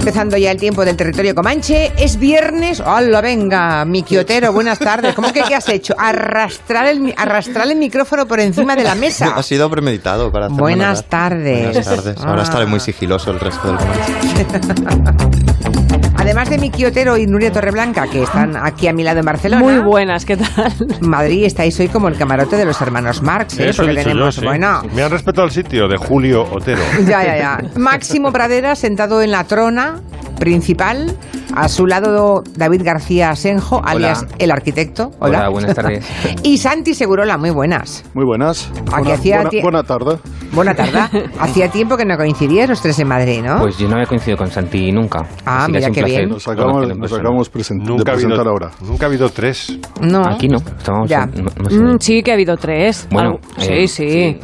Empezando ya el tiempo del territorio comanche. Es viernes. ¡Hola, venga! Mi quiotero, buenas tardes. ¿Cómo que qué has hecho? Arrastrar el, arrastrar el micrófono por encima de la mesa. Ha sido premeditado para hacerme Buenas tardes. Buenas tardes. Ahora Ah. estaré muy sigiloso el resto del comanche. Además de mi quiotero y Nuria Torreblanca, que están aquí a mi lado en Barcelona. Muy buenas, ¿qué tal? Madrid estáis hoy como el camarote de los hermanos Marx, ¿eh? Eso he yo, tenemos, sí. bueno, Me han respetado el sitio de Julio Otero. Ya, ya, ya. Máximo Pradera sentado en la trona principal. A su lado David García Asenjo, alias el arquitecto. Hola. Hola, buenas tardes. y Santi Segurola, muy buenas. Muy buenas. Aquí Buena, hacía buena- buena tarde. Buena tarde. Hacía tiempo que no coincidíais los tres en Madrid, ¿no? Pues yo no he coincidido con Santi nunca. Ah, Así que mira qué bien. Nos acabamos, nos present- de Nunca ha, habido, presentar ahora. nunca ha habido tres. no. Aquí no, estábamos Ya. en- no- no sé. Mm, sí, que ha habido tres. Bueno, eh, sí, sí.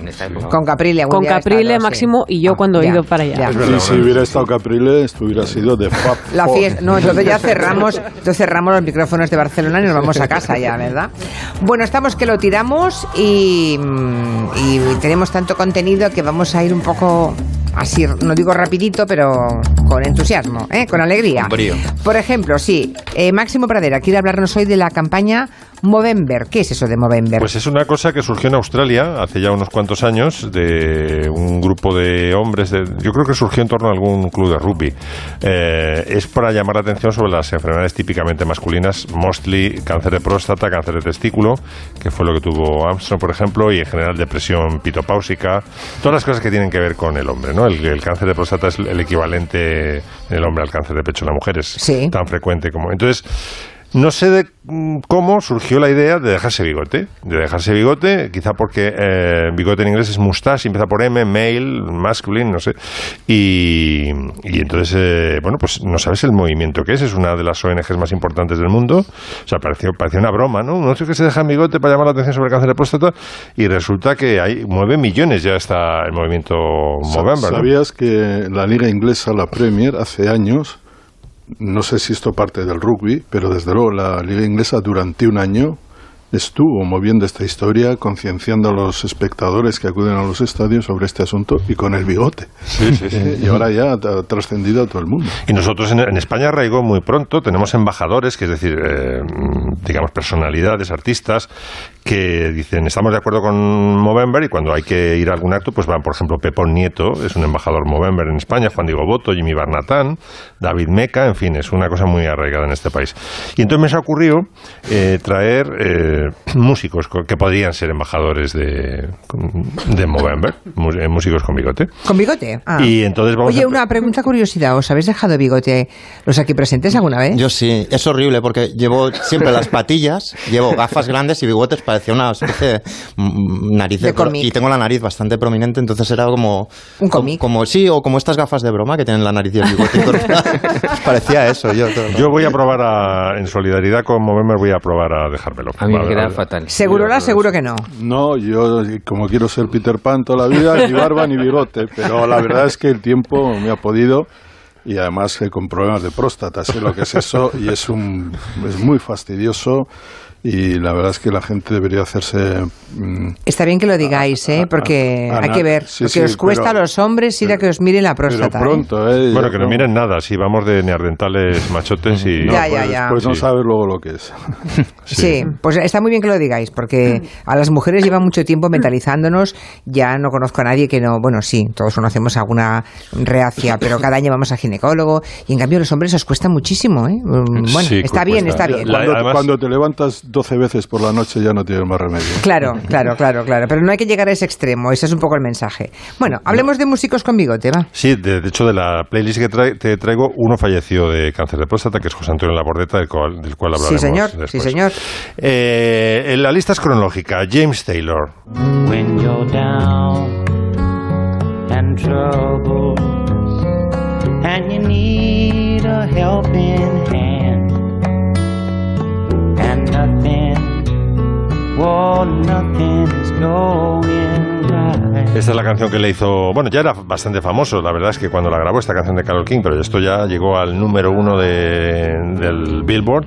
Con Caprile. Con Caprile, estado, sí. Máximo y yo Ah, cuando he ido para allá. Y si hubiera estado Caprile, esto hubiera sido de Fab La fiesta. No, entonces ya cerramos, entonces cerramos los micrófonos de Barcelona y nos vamos a casa ya, ¿verdad? Bueno, estamos que lo tiramos y, mm, y tenemos tanto contenido que vamos a ir un poco así, no digo rapidito, pero con entusiasmo, ¿eh? con alegría. Con. Por ejemplo, sí, eh, Máximo Pradera quiere hablarnos hoy de la campaña Movember. ¿Qué es eso de Movember? Pues es una cosa que surgió en Australia hace ya unos cuantos años de un grupo de hombres. De, yo creo que surgió en torno a algún club de rugby. Eh, es para llamar la atención sobre las enfermedades típicamente masculinas, mostly cáncer de próstata, cáncer de testículo, que fue lo que tuvo Armstrong, por ejemplo, y en general depresión pitopáusica. Todas las cosas que tienen que ver con el hombre, ¿no? El, el cáncer de próstata es el equivalente en el hombre al cáncer de pecho en la mujer. Es Sí. tan frecuente como. Entonces. No sé de mm, cómo surgió la idea de dejarse bigote. De dejarse bigote, quizá porque eh, bigote en inglés es mustache, empieza por M, male, masculine, no sé. Y, y entonces, eh, bueno, pues no sabes el movimiento que es. Es una de las ONGs más importantes del mundo. O sea, pareció, parecía una broma, ¿no? No sé que se deja bigote para llamar la atención sobre el cáncer de próstata. Y resulta que hay nueve millones ya está el movimiento Movember. ¿no? ¿Sabías que la liga inglesa, la Premier, hace años, no sé si esto parte del rugby, pero desde luego la liga inglesa durante un año estuvo moviendo esta historia, concienciando a los espectadores que acuden a los estadios sobre este asunto y con el bigote. Sí, sí, sí. Y ahora ya ha trascendido a todo el mundo. Y nosotros en, en España arraigó muy pronto, tenemos embajadores, que es decir, eh, digamos, personalidades, artistas, que dicen, estamos de acuerdo con Movember y cuando hay que ir a algún acto, pues van, por ejemplo, Pepón Nieto, es un embajador Movember en España, Juan Diego Boto, Jimmy Barnatán, David Meca, en fin, es una cosa muy arraigada en este país. Y entonces me se ha ocurrido eh, traer eh, músicos co- que podrían ser embajadores de, de Movember, eh, músicos con bigote. ¿Con bigote? Ah. Y entonces vamos Oye, a... una pregunta curiosidad. ¿Os habéis dejado bigote los aquí presentes alguna vez? Yo sí, es horrible porque llevo siempre las patillas, llevo gafas grandes y bigotes, parecía una especie de nariz De cómic. y tengo la nariz bastante prominente, entonces era como Un como- cómic. como, sí, o como estas gafas de broma que tienen la nariz y el bigote parecía eso, yo. todo. Yo voy a probar a, en solidaridad con Movember, voy a probar a dejármelo. A mí me queda fatal. Segurola, seguro que no. No, yo como quiero ser Peter Pan toda la vida, ni barba ni bigote, pero la verdad es que el tiempo me ha podido y además que con problemas de próstata, sé lo que es eso y es un es muy fastidioso y la verdad es que la gente debería hacerse mm, Está bien que lo digáis, ¿eh? Porque hay que ver. sí, lo que sí, os cuesta pero- a los hombres ir a que os miren la pero próstata. ¿eh? pronto, ¿eh? Bueno, que no miren nada, si vamos de neandertales machotes y... No, Ya, ya, pues, ya. Pues no Sí. sabes luego lo que es. Sí, pues está muy bien que lo digáis, porque a las mujeres lleva mucho tiempo mentalizándonos. Ya no conozco a nadie que no. Bueno, sí, todos conocemos alguna reacia, pero cada año vamos al ginecólogo. Y en cambio, a los hombres os cuesta muchísimo, ¿eh? Mm, Bueno, Sí, está bien, cuesta. está bien. La- Cuando, además- cuando te levantas 12 veces por la noche ya no tienes más remedio. Claro, claro, claro, claro. Pero no hay que llegar a ese extremo, ese es un poco el mensaje. Bueno, hablemos de músicos con bigote, va. Sí, de, de hecho, de la playlist que trae- te traigo, uno falleció de cáncer de próstata, que es José Antonio Labordeta, del cual, del cual Sí, hablaremos señor, después. sí, señor. Eh, la lista es cronológica. James Taylor. when you're down and troubled and you need a helping hand and right. Esta es la canción que le hizo. Bueno, ya era bastante famoso. La verdad es que cuando la grabó esta canción de Carol King, pero esto ya llegó al número uno de- del Billboard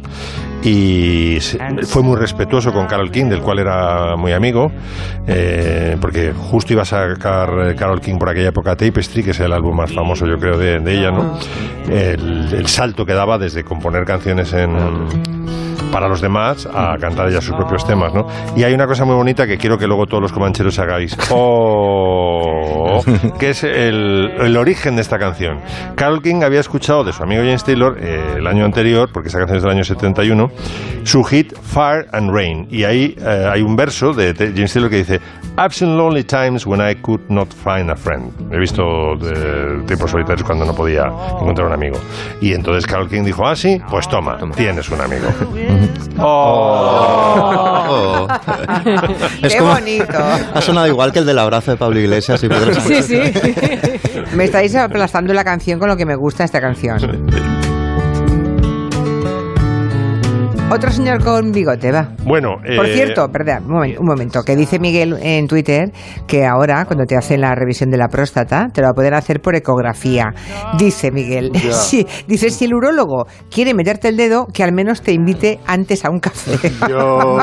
y fue muy respetuoso con Carol King, del cual era muy amigo, eh, porque justo iba a sacar eh, Carol King por aquella época Tapestry, que es el álbum más famoso, yo creo, de, ella, ¿no? El salto que daba desde componer canciones en para los demás a cantar ella sus propios temas, ¿no? Y hay una cosa muy bonita que quiero que luego todos los comancheros hagáis, oh, que es el, el origen de esta canción. Carol King había escuchado de su amigo James Taylor eh, el año anterior, porque esta canción es del año 71, su hit Fire and Rain. Y ahí eh, hay un verso de James Taylor que dice, I've seen lonely times when I could not find a friend. He visto eh, tiempos solitarios cuando no podía encontrar un amigo. Y entonces Carol King dijo, ah, sí, pues toma, tienes un amigo. Oh. Es Qué como- bonito. Ha sonado igual que el del abrazo de Pablo Iglesias y Pedro Sánchez. Sí, sí. Me estáis aplastando la canción con lo que me gusta esta canción. Otro señor con bigote, va. Bueno, Por eh, cierto, perdón, un momento, un momento, que dice Miguel en Twitter que ahora, cuando te hacen la revisión de la próstata, te lo va a poder hacer por ecografía. Dice Miguel, sí, dice, si el urólogo quiere meterte el dedo, que al menos te invite antes a un café. Yo,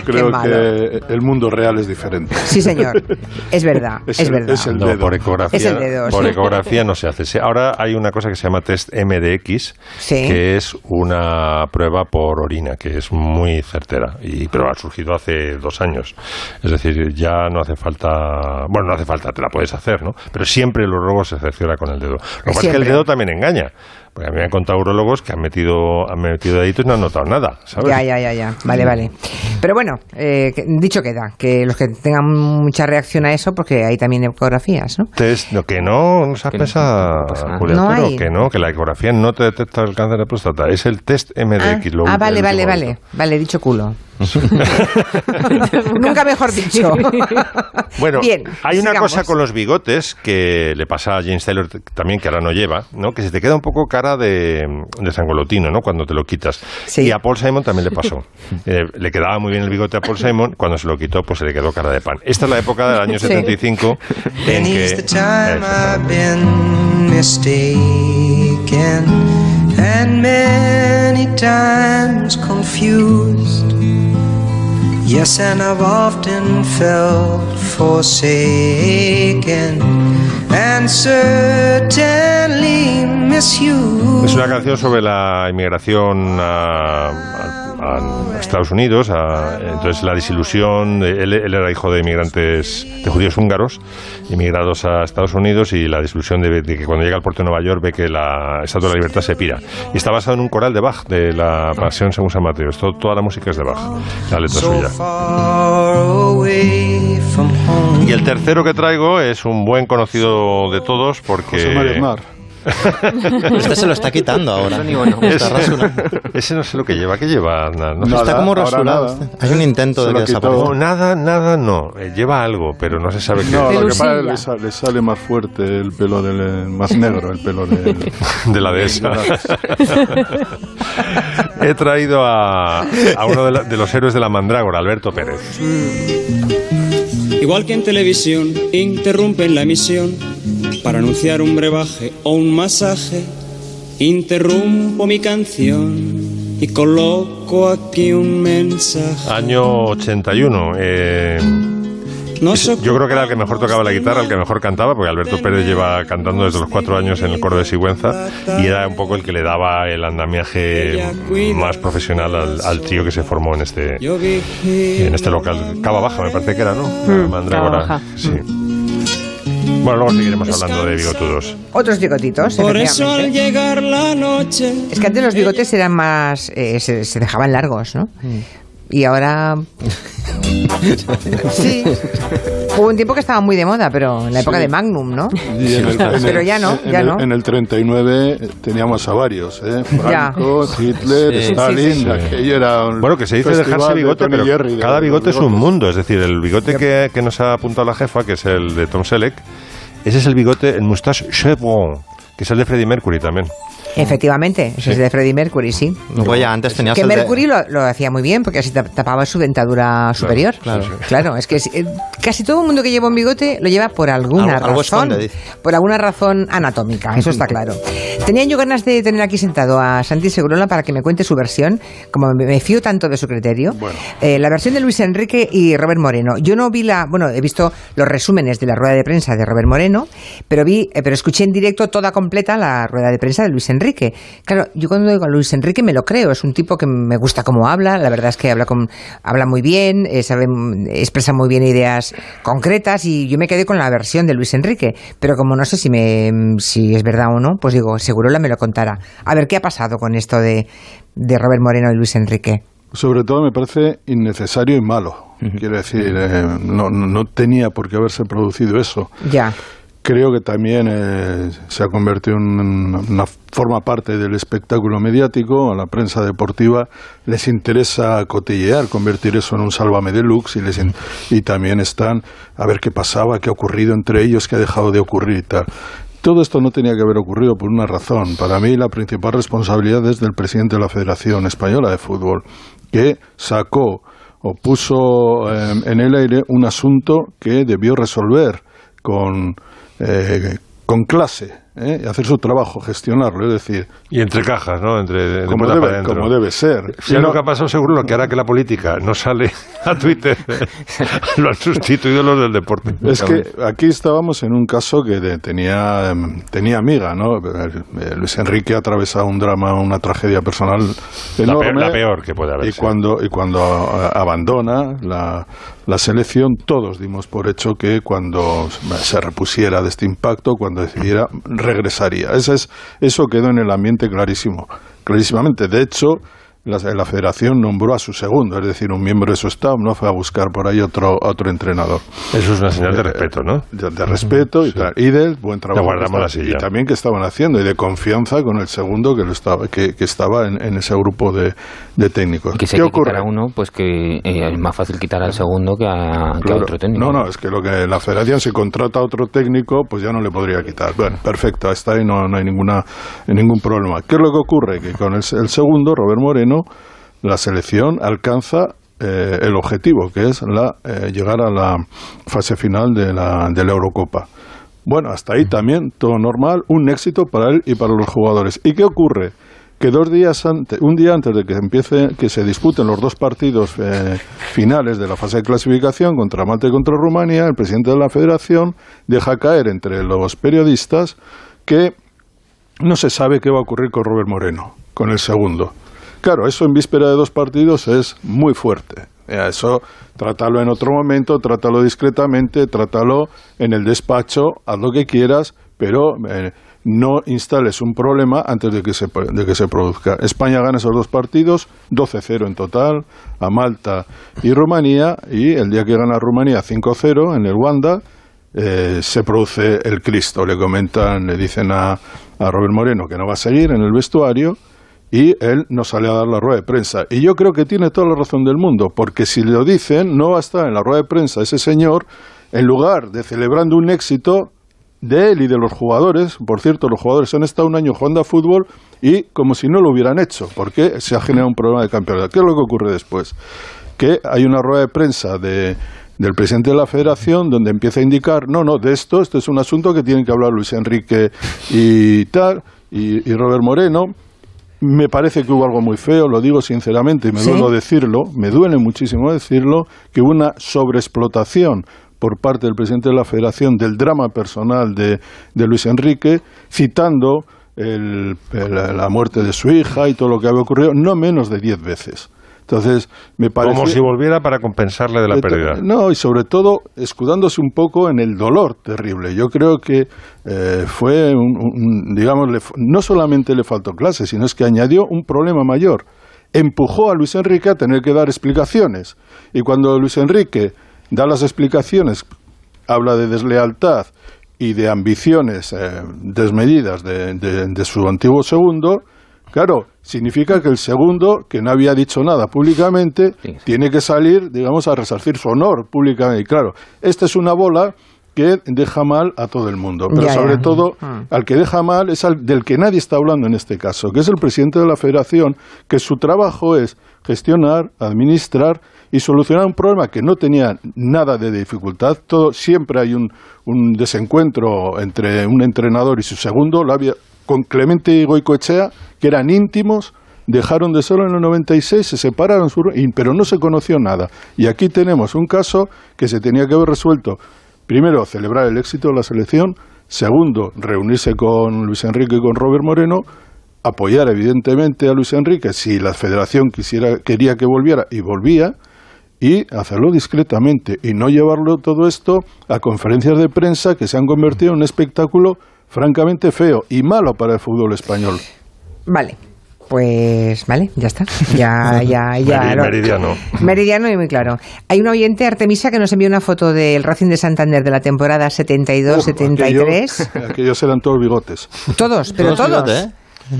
creo que el mundo real es diferente. Sí, señor, es verdad, es, Es el- verdad. es el No, dedo. por ecografía, Es el dedo, por sí. ecografía no se hace. Ahora hay una cosa que se llama test MDX, Sí. que es una prueba por orina, que es muy certera, y, pero ha surgido hace dos años. Es decir, ya no hace falta, bueno, no hace falta, te la puedes hacer, ¿no? Pero siempre el urologo se cerciora con el dedo. Lo que pasa es que el dedo también engaña. Porque a mí me han contado urólogos que han metido, han metido deditos y no han notado nada, ¿sabes? Ya, ya, ya, ya. Vale, vale. Pero bueno, eh, dicho queda, que los que tengan mucha reacción a eso, porque hay también ecografías, ¿no? Test, no, que no, no se Que no, pesa, no. Julia hay. que no, que la ecografía no te detecta el cáncer de próstata, es el test MDX. lo ah, último- vale, vale, vale. Vale, dicho culo. Nunca mejor dicho. Bueno, Bien, hay una sigamos. cosa con los bigotes que le pasa a James Taylor también, que ahora no lleva, ¿no? que se te queda un poco cara de, de sangolotino ¿no? cuando te lo quitas. Sí. Y a Paul Simon también le pasó. Eh, le quedaba muy bien el bigote a Paul Simon, cuando se lo quitó, pues se le quedó cara de pan. Esta es la época del año Sí. 75 en que... Many's the time Eso. I've been mistaken, and many times confused. Yes, and I've often felt forsaken. Es una canción sobre la inmigración a, a- a Estados Unidos, a- entonces la desilusión, de- él, él era hijo de inmigrantes, de judíos húngaros, inmigrados a Estados Unidos y la desilusión de, de que cuando llega al puerto de Nueva York ve que la Estatua de la Libertad se pira. Y está basado en un coral de Bach, de la Pasión según San Mateo. Esto- toda la música es de Bach, la letra So suya. Y el tercero que traigo es un buen conocido de todos porque... José María Aznar. Este se lo está quitando ahora. Eso ni bueno. Está rasurando. Ese no sé lo que lleva. ¿Qué lleva? No sé. Nada, Está como rasurado. nada. Hay un intento Se de que desaparezca. No, nada, nada, no. Eh, lleva algo, pero no se sabe qué. No, lo que pasa es que le sale, le sale más fuerte el pelo del más negro, el pelo del de la dehesa. He traído a, a uno de, la- de los héroes de la mandrágora, Alberto Pérez. Igual que en televisión, interrumpen la emisión para anunciar un brebaje o un masaje. Interrumpo mi canción y coloco aquí un mensaje. Año 81. eh, yo creo que era el que mejor tocaba la guitarra, el que mejor cantaba, porque Alberto Pérez lleva cantando desde los cuatro años en el coro de Sigüenza y era un poco el que le daba el andamiaje más profesional al, al trío que se formó en este, en este local. Cava Baja, me parece que era, ¿no? Mandrágora. Cava Baja. Sí. Bueno, luego seguiremos hablando de bigotudos. Otros bigotitos, Por eso al llegar la noche. Es que antes los bigotes eran más. eh, se, se dejaban largos, ¿no? Y ahora. sí. Hubo un tiempo que estaba muy de moda, pero en la época Sí. de Magnum, ¿no? Y en el- en el- Pero ya no, en ya el- no. En el 39 teníamos a varios, ¿eh? Ya. Hitler, Sí. Stalin, Sí, sí, sí. aquello era un Bueno, que se dice dejarse de bigote, y pero Jerry, de cada bigote es un mundo. Es decir, el bigote que, que nos ha apuntado la jefa, que es el de Tom Selleck, ese es el bigote, el moustache chevron, que es el de Freddie Mercury también. Efectivamente, ese es de Freddie Mercury, sí. Luego ya antes tenías Que el de- Mercury lo, lo hacía muy bien porque así tap- tapaba su dentadura superior. claro. Claro, es que es- eh, casi todo el mundo que lleva un bigote lo lleva por alguna Algo- algo razón. dice. por alguna razón anatómica, eso está claro. Tenía yo ganas de tener aquí sentado a Santi Segurola para que me cuente su versión, como me, fío tanto de su criterio. Eh, la versión de Luis Enrique y Robert Moreno. Yo no vi la, bueno, he visto los resúmenes de la rueda de prensa de Robert Moreno, pero vi, eh, pero escuché en directo toda completa la rueda de prensa de Luis Enrique. Claro, yo cuando digo a Luis Enrique me lo creo, es un tipo que me gusta cómo habla, la verdad es que habla con, habla muy bien, eh, sabe, expresa muy bien ideas concretas y yo me quedé con la versión de Luis Enrique, pero como no sé si me, si es verdad o no, pues digo, seguro la me lo contará. A ver qué ha pasado con esto de, de Robert Moreno y Luis Enrique. Sobre todo me parece innecesario y malo. Quiero decir, eh, no, no- no tenía por qué haberse producido eso. Ya. Creo que también eh, se ha convertido en una, forma parte del espectáculo mediático. A la prensa deportiva les interesa cotillear, convertir eso en un sálvame deluxe y, les y también están a ver qué pasaba, qué ha ocurrido entre ellos, qué ha dejado de ocurrir y tal. Todo esto no tenía que haber ocurrido por una razón. Para mí la principal responsabilidad es del presidente de la Federación Española de Fútbol, que sacó o puso eh, en el aire un asunto que debió resolver con, eh, con clase, ¿eh? y hacer su trabajo, gestionarlo, es decir... Y entre cajas, ¿no? Entre, de Como puerta debe- como debe ser. Si no- lo que ha pasado, seguro lo que hará que la política no sale a Twitter. lo han sustituido los del deporte. Es que aquí estábamos en un caso que de- tenía, tenía amiga, ¿no? Luis Enrique ha atravesado un drama, una tragedia personal La enorme. peor, la peor que puede haber. Y sí. cuando, y cuando abandona la, la selección, todos dimos por hecho que cuando se repusiera de este impacto, cuando decidiera, regresaría. Ese es, eso quedó en el ambiente clarísimo, clarísimamente. De hecho, la, la federación nombró a su segundo, es decir, un miembro de su staff, no fue a buscar por ahí otro, otro entrenador. Eso es una señal de respeto, ¿no? De, de respeto y, tal, y del buen trabajo. Guardamos que la estaban- silla. Y también que estaban haciendo, y de confianza con el segundo que, lo estaba, que, que estaba en, en ese grupo de, de técnicos. Y que si ¿Qué hay que ocurre? quitar a uno, pues que eh, es más fácil quitar al segundo que a, que otro técnico. No, no, es que lo que la federación si contrata a otro técnico, pues ya no le podría quitar. Bueno, perfecto, hasta ahí no, no hay ninguna, ningún problema. ¿Qué es lo que ocurre? Que con el, el segundo, Robert Moreno, la selección alcanza eh, el objetivo, que es la, eh, llegar a la fase final de la, de la Eurocopa. Bueno, hasta ahí también todo normal, un éxito para él y para los jugadores. ¿Y qué ocurre? Que dos días antes, un día antes de que empiece, que se disputen los dos partidos eh, finales de la fase de clasificación contra Malta y contra Rumanía, el presidente de la Federación deja caer entre los periodistas que no se sabe qué va a ocurrir con Robert Moreno, con el segundo. Claro, eso en víspera de dos partidos es muy fuerte. Eh, Eso trátalo en otro momento, trátalo discretamente, trátalo en el despacho, haz lo que quieras, pero eh, no instales un problema antes de que, se, de que se produzca. España gana esos dos partidos, 12-0 en total, a Malta y Rumanía, y el día que gana Rumanía 5-0 en el Wanda, eh, se produce el Cristo. Le comentan, le dicen a, a Robert Moreno que no va a seguir en el vestuario y él no sale a dar la rueda de prensa. Y yo creo que tiene toda la razón del mundo, porque si lo dicen, no va a estar en la rueda de prensa ese señor, en lugar de celebrando un éxito de él y de los jugadores. Por cierto, los jugadores han estado un año jugando a fútbol y como si no lo hubieran hecho, porque se ha generado un problema de campeonato. ¿Qué es lo que ocurre después? Que hay una rueda de prensa de, del presidente de la federación donde empieza a indicar, no, no, de esto, esto es un asunto que tienen que hablar Luis Enrique y tal, y, y Robert Moreno. Me parece que hubo algo muy feo, lo digo sinceramente y me ¿Sí? duele decirlo, me duele muchísimo decirlo, que hubo una sobreexplotación por parte del presidente de la federación del drama personal de, de Luis Enrique, citando el- el- la muerte de su hija y todo lo que había ocurrido, no menos de diez veces. Entonces, me parece... Como si volviera para compensarle de la pérdida. No, y sobre todo escudándose un poco en el dolor terrible. Yo creo que eh, fue, un, un- digamos, le no solamente le faltó clase, sino es que añadió un problema mayor. Empujó a Luis Enrique a tener que dar explicaciones. Y cuando Luis Enrique da las explicaciones, habla de deslealtad y de ambiciones eh, desmedidas de, de- de su antiguo segundo, claro, significa que el segundo, que no había dicho nada públicamente, Sí. tiene que salir, digamos, a resarcir su honor públicamente. Y claro, esta es una bola que deja mal a todo el mundo. Pero Ya, sobre ya. todo, Mm. al que deja mal es al del que nadie está hablando en este caso, que es el presidente de la federación, que su trabajo es gestionar, administrar y solucionar un problema que no tenía nada de dificultad. Todo, siempre hay un, un desencuentro entre un entrenador y su segundo. Lo había con Clemente Goicoechea, que eran íntimos, dejaron de serlo en el 96, se separaron, pero no se conoció nada. Y aquí tenemos un caso que se tenía que haber resuelto. Primero, celebrar el éxito de la selección. Segundo, reunirse con Luis Enrique y con Robert Moreno. Apoyar, evidentemente, a Luis Enrique si la federación quisiera, quería que volviera y volvía. Y hacerlo discretamente y no llevarlo todo esto a conferencias de prensa que se han convertido en un espectáculo francamente feo y malo para el fútbol español. Vale. Pues vale, ya está. Ya, ya, ya. Meridiano. Meridiano y muy claro. Hay un oyente, Artemisa, que nos envió una foto del Racing de Santander de la temporada 72-73. Aquellos, aquellos eran todos bigotes. Todos, pero Todos todos. bigote, ¿eh?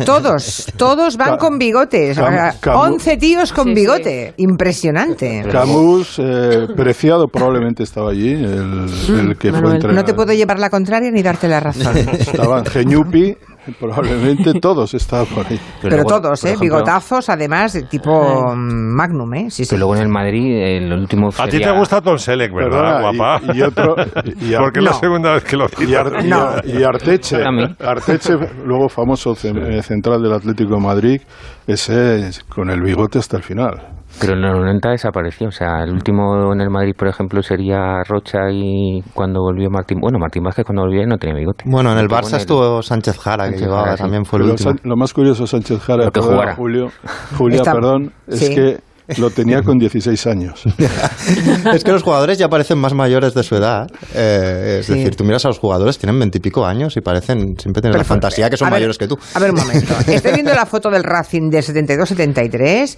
Todos, todos van Ca- con bigotes. Cam- O sea, Camus- 11 tíos con Sí, sí. bigote. Impresionante. Camus, eh, Preciado probablemente estaba allí, el, el que fue Manuel. entrenador. No te puedo llevar la contraria ni darte la razón. Estaban Geñupi, probablemente todos estaban por ahí. Pero luego, todos, por ¿eh? ejemplo, Bigotazos, además, de tipo mm, Magnum, ¿eh? Sí, sí. Que luego en el Madrid, el último A ti te gusta Tom Selleck, ¿verdad, y- guapa? y otro- y- y- Porque es la segunda vez que lo. Ar- y No. Ar- y Arteche. Arteche, luego famoso eh, central del Atlético de Madrid, ese es con el bigote hasta el final. Pero en los 90 desapareció. O sea, el último en el Madrid, por ejemplo, sería Rocha y cuando volvió Martín. Bueno, Martín Vázquez cuando volvió no tenía bigote. Bueno, en el Barça estuvo Sánchez Jara, que llevaba, Jara, sí. también fue el Pero último. San- lo más curioso Sánchez Jara, jugara. Julio, Julia, perdón, es sí. que lo tenía con 16 años. es que los jugadores ya parecen más mayores de su edad. Eh, es Sí. decir, tú miras a los jugadores, tienen veintipico años y parecen, siempre tienen la Perfecto. fantasía que son A ver, mayores que tú. A ver, un momento. Estoy viendo la foto del Racing de 72-73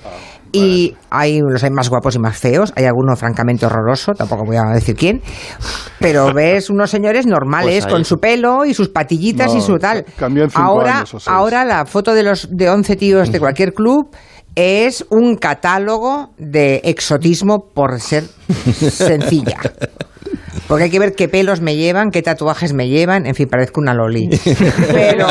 y hay los hay más guapos y más feos. Hay alguno francamente horroroso, tampoco voy a decir quién. Pero ves unos señores normales Pues con su pelo y sus patillitas No, y su tal. ca- cambió en cinco ahora, años o seis. ahora la foto de los de 11 tíos de cualquier club es un catálogo de exotismo por ser sencilla. Porque hay que ver qué pelos me llevan, qué tatuajes me llevan, en fin, parezco una loli. Pero,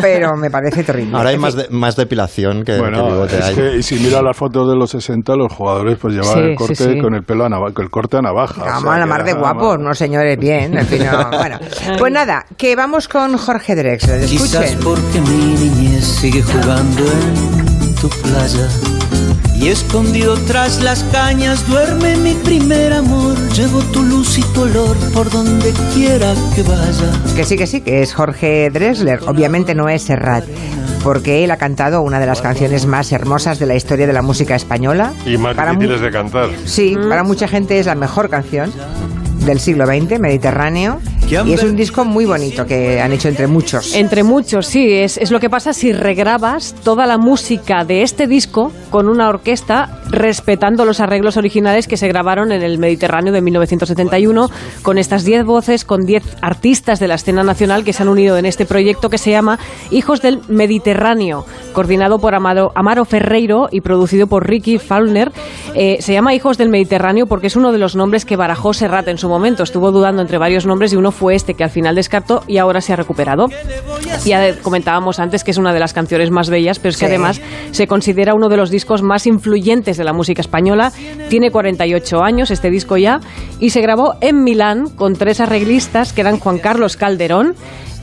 pero me parece terrible. Ahora hay más, de- más depilación que, Bueno, bigote es que, y si mira las fotos de los 60, los jugadores pues llevaban Sí, el sí, corte sí. con el pelo a navaja, el corte a navaja. o Vamos sea, a la mar de guapos, no señores, bien. En fin, no, bueno. Pues nada, que vamos con Jorge Drexler. Quizás Escuchen. porque mi niñez sigue jugando en tu playa. Y escondido tras las cañas duerme mi primer amor. Llevo tu luz y tu olor por donde quiera que vaya. Que sí, que sí, que es Jorge Drexler. Obviamente no es Serrat, porque él ha cantado una de las canciones más hermosas de la historia de la música española. Y más Para difíciles de cantar. Sí, para mucha gente es la mejor canción del siglo XX, Mediterráneo. Y es un disco muy bonito que han hecho entre muchos. Entre muchos, sí. Es, es lo que pasa si regrabas toda la música de este disco con una orquesta respetando los arreglos originales que se grabaron en el Mediterráneo de 1971, con estas 10 voces, con 10 artistas de la escena nacional que se han unido en este proyecto que se llama Hijos del Mediterráneo, coordinado por Amaro, Amaro Ferreiro y producido por Ricky Faulner. Eh, se llama Hijos del Mediterráneo porque es uno de los nombres que barajó Serrat en su momento. Estuvo dudando entre varios nombres y uno fue este que al final descartó y ahora se ha recuperado. Ya comentábamos antes que es una de las canciones más bellas, pero es que Sí. además se considera uno de los discos más influyentes de la música española. Tiene 48 años este disco ya y se grabó en Milán con tres arreglistas que eran Juan Carlos Calderón,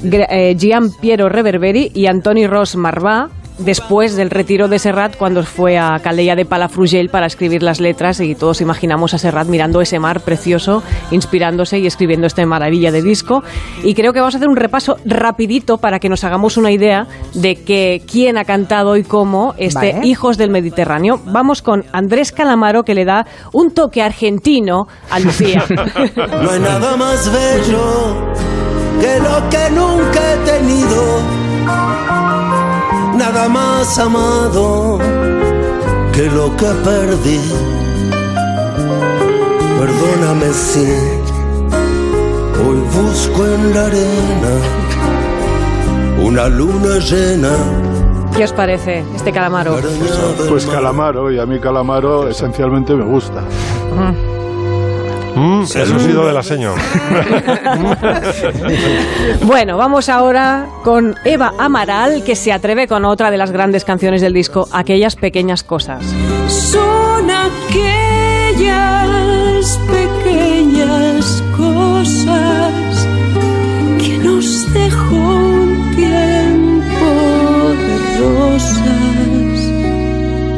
eh, Gian Piero Reverberi y Antoni Ros Marvà después del retiro de Serrat cuando fue a Calella de Palafrugell para escribir las letras y todos imaginamos a Serrat mirando ese mar precioso, inspirándose y escribiendo esta maravilla de disco. Y creo que vamos a hacer un repaso rapidito para que nos hagamos una idea de que quién ha cantado y cómo este Vale. Hijos del Mediterráneo. Vamos con Andrés Calamaro que le da un toque argentino a Lucía. No hay nada más bello que lo que nunca he tenido. Nada más amado que lo que perdí. Perdóname si hoy busco en la arena una luna llena. ¿Qué os parece este Calamaro? Pues mar. Calamaro, y a mí Calamaro esencialmente me gusta. Mm, eso ha sido de la señora. Bueno, vamos ahora con Eva Amaral, que se atreve con otra de las grandes canciones del disco, Aquellas pequeñas cosas. Son aquellas pequeñas cosas que nos dejó un tiempo de rosas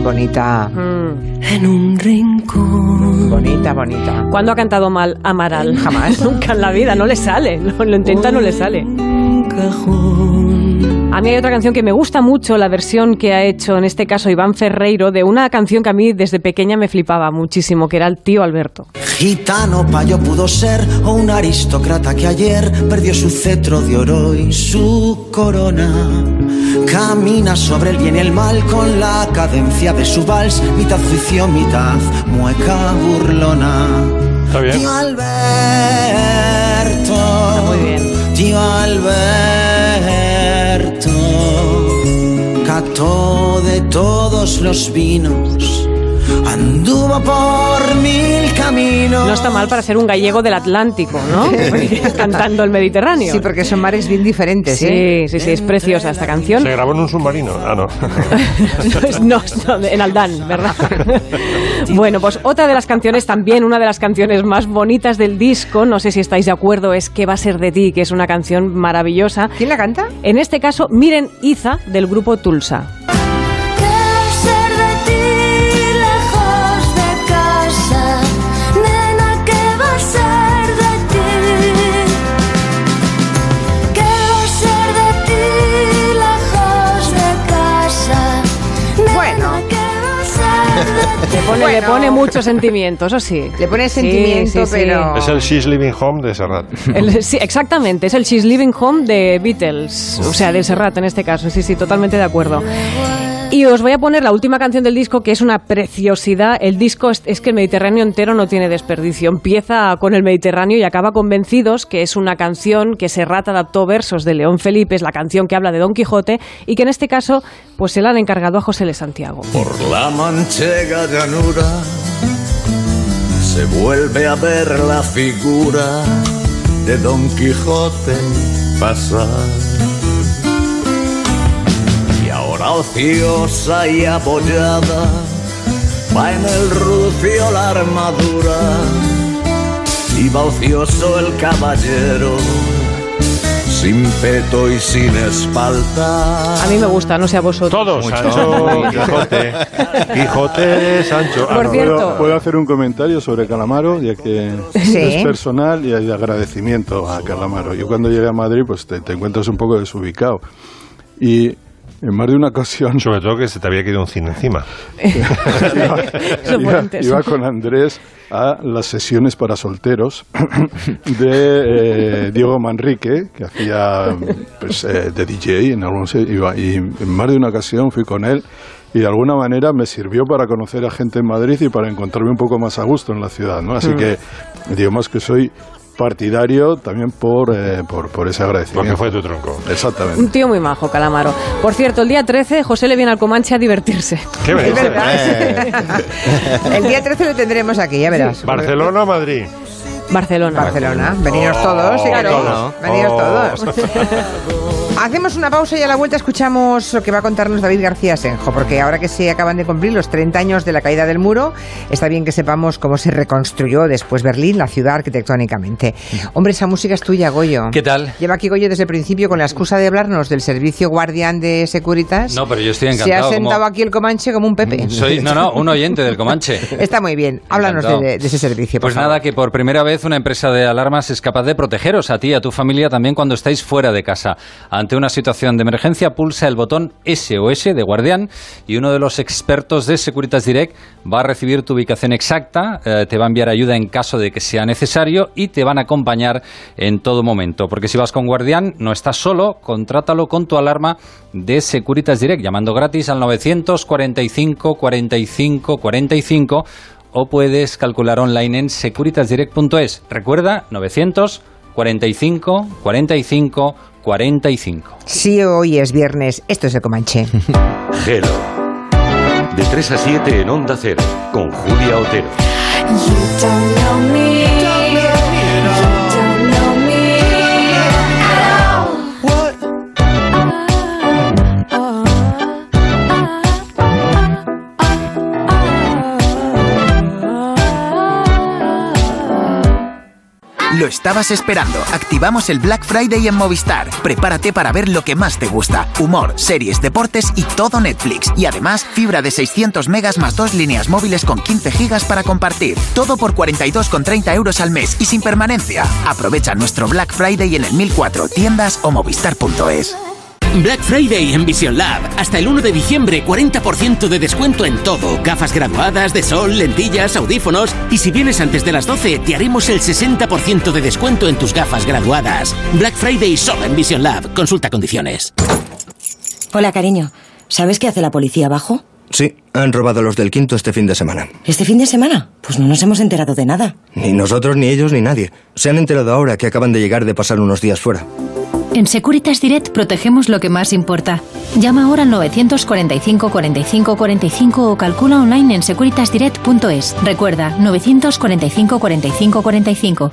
Bonita, Mm. en un rincón. Bonita, bonita. ¿Cuándo ha cantado mal Amaral? Jamás. Nunca en la vida, no le sale. Lo, lo intenta, no le sale. Un cajón. A mí hay otra canción que me gusta mucho, la versión que ha hecho en este caso Iván Ferreiro, de una canción que a mí desde pequeña me flipaba muchísimo, que era el tío Alberto. Gitano payo pudo ser o un aristócrata que ayer perdió su cetro de oro y su corona. Camina sobre el bien y el mal con la cadencia de su vals, mitad juicio, mitad mueca burlona. Está bien. Tío Alberto. muy bien. Tío Alberto. De todos los vinos. Anduvo por. No está mal para ser un gallego del Atlántico, ¿no? Cantando el Mediterráneo. Sí, porque son mares bien diferentes, ¿eh? Sí, sí, sí, es preciosa esta canción. Se grabó en un submarino. Ah, no. no, no, en Aldán, ¿verdad? bueno, pues otra de las canciones, también una de las canciones más bonitas del disco, no sé si estáis de acuerdo, es Que va a ser de ti, que es una canción maravillosa. ¿Quién la canta? En este caso, Miren Iza, del grupo Tulsa. Le pone, le pone mucho sentimiento, eso sí. Le pone Sí, sentimiento, sí, sí. pero... Es el She's Living Home de Serrat. El- sí, exactamente, es el She's Living Home de Beatles, o sea, de Serrat en este caso, sí, sí, totalmente de acuerdo. Y os voy a poner la última canción del disco, que es una preciosidad. El disco es, que el Mediterráneo entero no tiene desperdicio. Empieza con el Mediterráneo y acaba con Vencidos, que es una canción que Serrat adaptó versos de León Felipe, es la canción que habla de Don Quijote, y que en este caso pues se la han encargado a José de Santiago. Por la manchega llanura se vuelve a ver la figura de Don Quijote pasar. Ahora ociosa y apoyada va en el rucio la armadura y va ocioso el caballero sin peto y sin espalda. A mí me gusta, no sé a vosotros. Todos, Sancho, Quijote. Quijote, Sancho. Ah, Por no. cierto, ¿Puedo, puedo hacer un comentario sobre Calamaro, ya que Sí. es personal y hay agradecimiento a Calamaro. Yo cuando llegué a Madrid, pues te, te encuentras un poco desubicado. Y en más de una ocasión Sobre todo que se te había caído un cine encima. iba, con Andrés a las sesiones para solteros de eh, Diego Manrique, que hacía pues, eh, de DJ en algunos iba, y en más de una ocasión fui con él y de alguna manera me sirvió para conocer a gente en Madrid y para encontrarme un poco más a gusto en la ciudad, ¿no? Así que digamos que soy partidario también por, eh, por, por ese agradecimiento. Porque fue tu tronco. Exactamente. Un tío muy majo, Calamaro. Por cierto, el día 13 José le viene al Comanche a divertirse. ¿Qué Es ves? verdad. El día 13 lo tendremos aquí, ya verás. ¿Barcelona o Madrid? Barcelona. Barcelona. Veniros todos, sí, claro. todos. Veniros Oh. Hacemos una pausa y a la vuelta escuchamos lo que va a contarnos David García Senjo, porque ahora que se acaban de cumplir los 30 años de la caída del muro, está bien que sepamos cómo se reconstruyó después Berlín, la ciudad arquitectónicamente. Hombre, esa música es tuya, Goyo. ¿Qué tal? Lleva aquí Goyo desde el principio con la excusa de hablarnos del servicio guardián de Securitas. No, pero yo estoy Se ha encantado. sentado como- aquí el Comanche como un Pepe. Soy, no, no, un oyente del Comanche. Está muy bien. Háblanos Encantado. de, de ese servicio. por Pues favor. nada, que por primera vez una empresa de alarmas es capaz de protegeros a ti y a tu familia también cuando estáis fuera de casa. Ante una situación de emergencia, pulsa el botón SOS de guardián y uno de los expertos de Securitas Direct va a recibir tu ubicación exacta, eh, te va a enviar ayuda en caso de que sea necesario y te van a acompañar en todo momento. Porque si vas con guardián, no estás solo, contrátalo con tu alarma de Securitas Direct, llamando gratis al 945 45 45 o puedes calcular online en securitasdirect.es. Recuerda, 945 45 45. Sí, hoy es viernes. Esto es el Comanche. Gelo. De 3 a 7 en Onda Cero, con Julia Otero. You don't know me. Lo estabas esperando. Activamos el Black Friday en Movistar. Prepárate para ver lo que más te gusta. Humor, series, deportes y todo Netflix. Y además, fibra de 600 megas más dos líneas móviles con 15 gigas para compartir. Todo por 42,30 euros al mes y sin permanencia. Aprovecha nuestro Black Friday en el 1004 tiendas o movistar.es. Black Friday en Vision Lab. Hasta el 1 de diciembre, 40% de descuento en todo. Gafas graduadas, de sol, lentillas, audífonos. Y si vienes antes de las 12, te haremos el 60% de descuento en tus gafas graduadas. Black Friday solo en Vision Lab. Consulta condiciones. Hola, cariño. ¿Sabes qué hace la policía abajo? Sí, han robado los del quinto este fin de semana. ¿Este fin de semana? Pues no nos hemos enterado de nada. Ni nosotros, ni ellos, ni nadie. Se han enterado ahora que acaban de llegar de pasar unos días fuera. En Securitas Direct protegemos lo que más importa. Llama ahora al 945 45 45 o calcula online en securitasdirect.es. Recuerda, 945 45 45.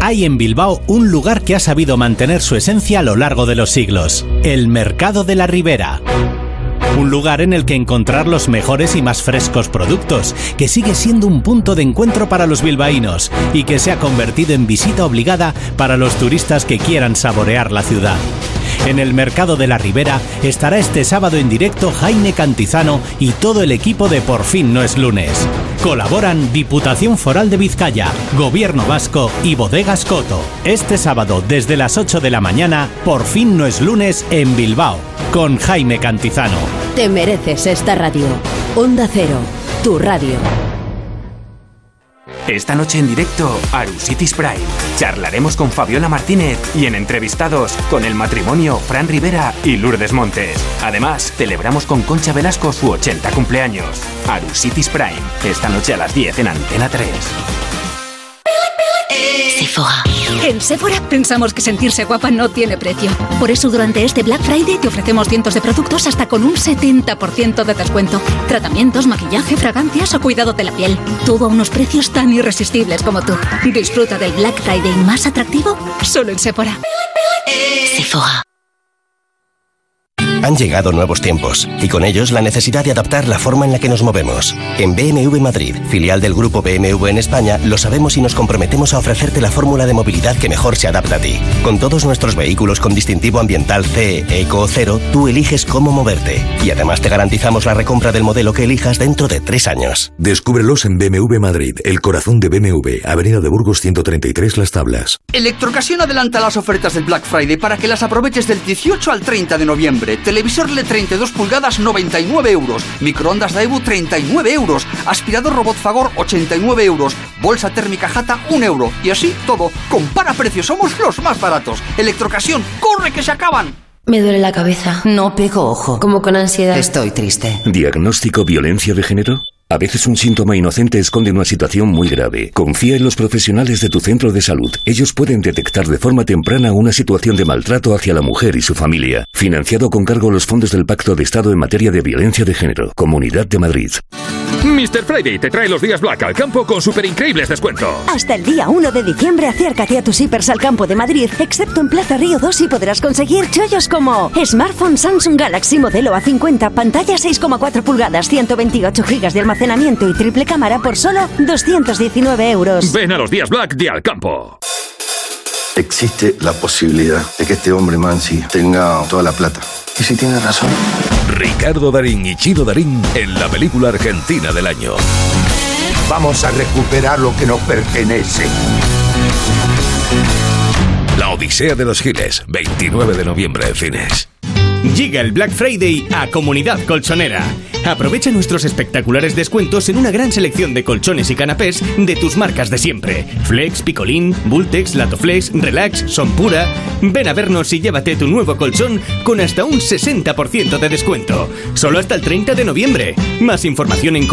Hay en Bilbao un lugar que ha sabido mantener su esencia a lo largo de los siglos, el Mercado de la Ribera. Un lugar en el que encontrar los mejores y más frescos productos, que sigue siendo un punto de encuentro para los bilbaínos y que se ha convertido en visita obligada para los turistas que quieran saborear la ciudad. En el Mercado de la Ribera estará este sábado en directo Jaime Cantizano y todo el equipo de Por fin no es lunes. Colaboran Diputación Foral de Vizcaya, Gobierno Vasco y Bodegas Coto. Este sábado desde las 8 de la mañana, Por fin no es lunes en Bilbao, con Jaime Cantizano. Te mereces esta radio. Onda Cero, tu radio. Esta noche en directo, Arusitis Prime. Charlaremos con Fabiola Martínez y en entrevistados con el matrimonio Fran Rivera y Lourdes Montes. Además, celebramos con Concha Velasco su 80 cumpleaños. Arusitis Prime. Esta noche a las 10 en Antena 3. Sephora. En Sephora pensamos que sentirse guapa no tiene precio. Por eso durante este Black Friday te ofrecemos cientos de productos hasta con un 70% de descuento. Tratamientos, maquillaje, fragancias o cuidado de la piel. Todo a unos precios tan irresistibles como tú. Disfruta del Black Friday más atractivo solo en Sephora. Sephora. Han llegado nuevos tiempos y con ellos la necesidad de adaptar la forma en la que nos movemos. En BMW Madrid, filial del grupo BMW en España, lo sabemos y nos comprometemos a ofrecerte la fórmula de movilidad que mejor se adapta a ti. Con todos nuestros vehículos con distintivo ambiental CE, Eco o Cero, tú eliges cómo moverte. Y además te garantizamos la recompra del modelo que elijas dentro de tres años. Descúbrelos en BMW Madrid, el corazón de BMW, Avenida de Burgos 133 Las Tablas. Electrocasión adelanta las ofertas del Black Friday para que las aproveches del 18 al 30 de noviembre. Televisor LED 32 pulgadas 99 euros. Microondas Daewoo 39 euros. Aspirador robot Fagor 89 euros. Bolsa térmica Jata 1 euro. Y así todo. Compara precios, somos los más baratos. Electrocasión, corre que se acaban. Me duele la cabeza. No pego ojo. Como con ansiedad. Estoy triste. ¿Diagnóstico violencia de género? A veces un síntoma inocente esconde una situación muy grave. Confía en los profesionales de tu centro de salud. Ellos pueden detectar de forma temprana una situación de maltrato hacia la mujer y su familia. Financiado con cargo a los fondos del Pacto de Estado en materia de violencia de género. Comunidad de Madrid. Mr. Friday te trae los días Black al campo con super increíbles descuentos. Hasta el día 1 de diciembre acércate a tus hipers al campo de Madrid, excepto en Plaza Río 2 y podrás conseguir chollos como Smartphone Samsung Galaxy modelo A50, pantalla 6,4 pulgadas, 128 gigas de almacenamiento y triple cámara por solo 219 euros. Ven a los días Black de Alcampo. Existe la posibilidad de que este hombre Mansi tenga toda la plata. ¿Y si tiene razón? Ricardo Darín y Chino Darín en la película argentina del año. Vamos a recuperar lo que nos pertenece. La Odisea de los Giles, 29 de noviembre en cines. Llega el Black Friday a Comunidad Colchonera. Aprovecha nuestros espectaculares descuentos en una gran selección de colchones y canapés de tus marcas de siempre. Flex, Picolín, Bultex, Latoflex, Relax, Son Pura. Ven a vernos y llévate tu nuevo colchón con hasta un 60% de descuento. Solo hasta el 30 de noviembre. Más información en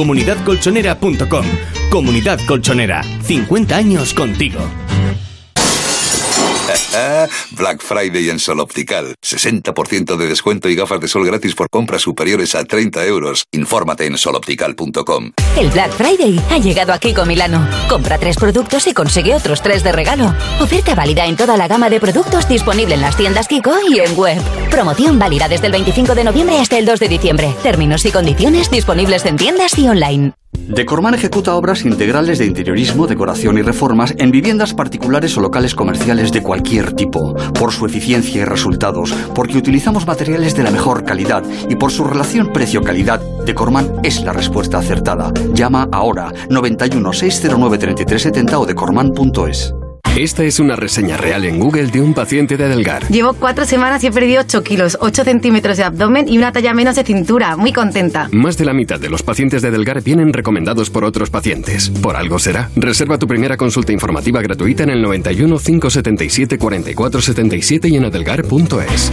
Black Friday en Sol Optical. 60% de descuento y gafas de sol gratis por compras superiores a 30 euros. Infórmate en soloptical.com. El Black Friday ha llegado a Kiko Milano. Compra tres productos y consigue otros tres de regalo. Oferta válida en toda la gama de productos disponible en las tiendas Kiko y en web. Promoción válida desde el 25 de noviembre hasta el 2 de diciembre. Términos y condiciones disponibles en tiendas y online. Decorman ejecuta obras integrales de interiorismo, decoración y reformas en viviendas particulares o locales comerciales de cualquier tipo. Por su eficiencia y resultados, porque utilizamos materiales de la mejor calidad y por su relación precio-calidad, Decorman es la respuesta acertada. Llama ahora 91 609 3370 o decorman.es. Esta es una reseña real en Google de un paciente de Adelgar. Llevo cuatro semanas y he perdido 8 kilos, 8 centímetros de abdomen y una talla menos de cintura. Muy contenta. Más de la mitad de los pacientes de Adelgar vienen recomendados por otros pacientes. Por algo será. Reserva tu primera consulta informativa gratuita en el 91 577 44 77 y en adelgar.es.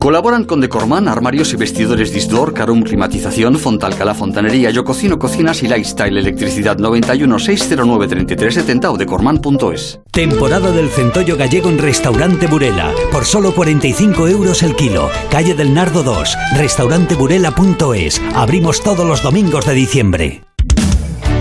Colaboran con Decorman, armarios y vestidores Disdor, Carum Climatización, Fontalcala Fontanería, Yo Cocino Cocinas y Lifestyle Electricidad 91 609 3370 o decorman.es. Temporada del centollo gallego en Restaurante Burela. Por solo 45 euros el kilo. Calle del Nardo 2. Restauranteburela.es. Abrimos todos los domingos de diciembre.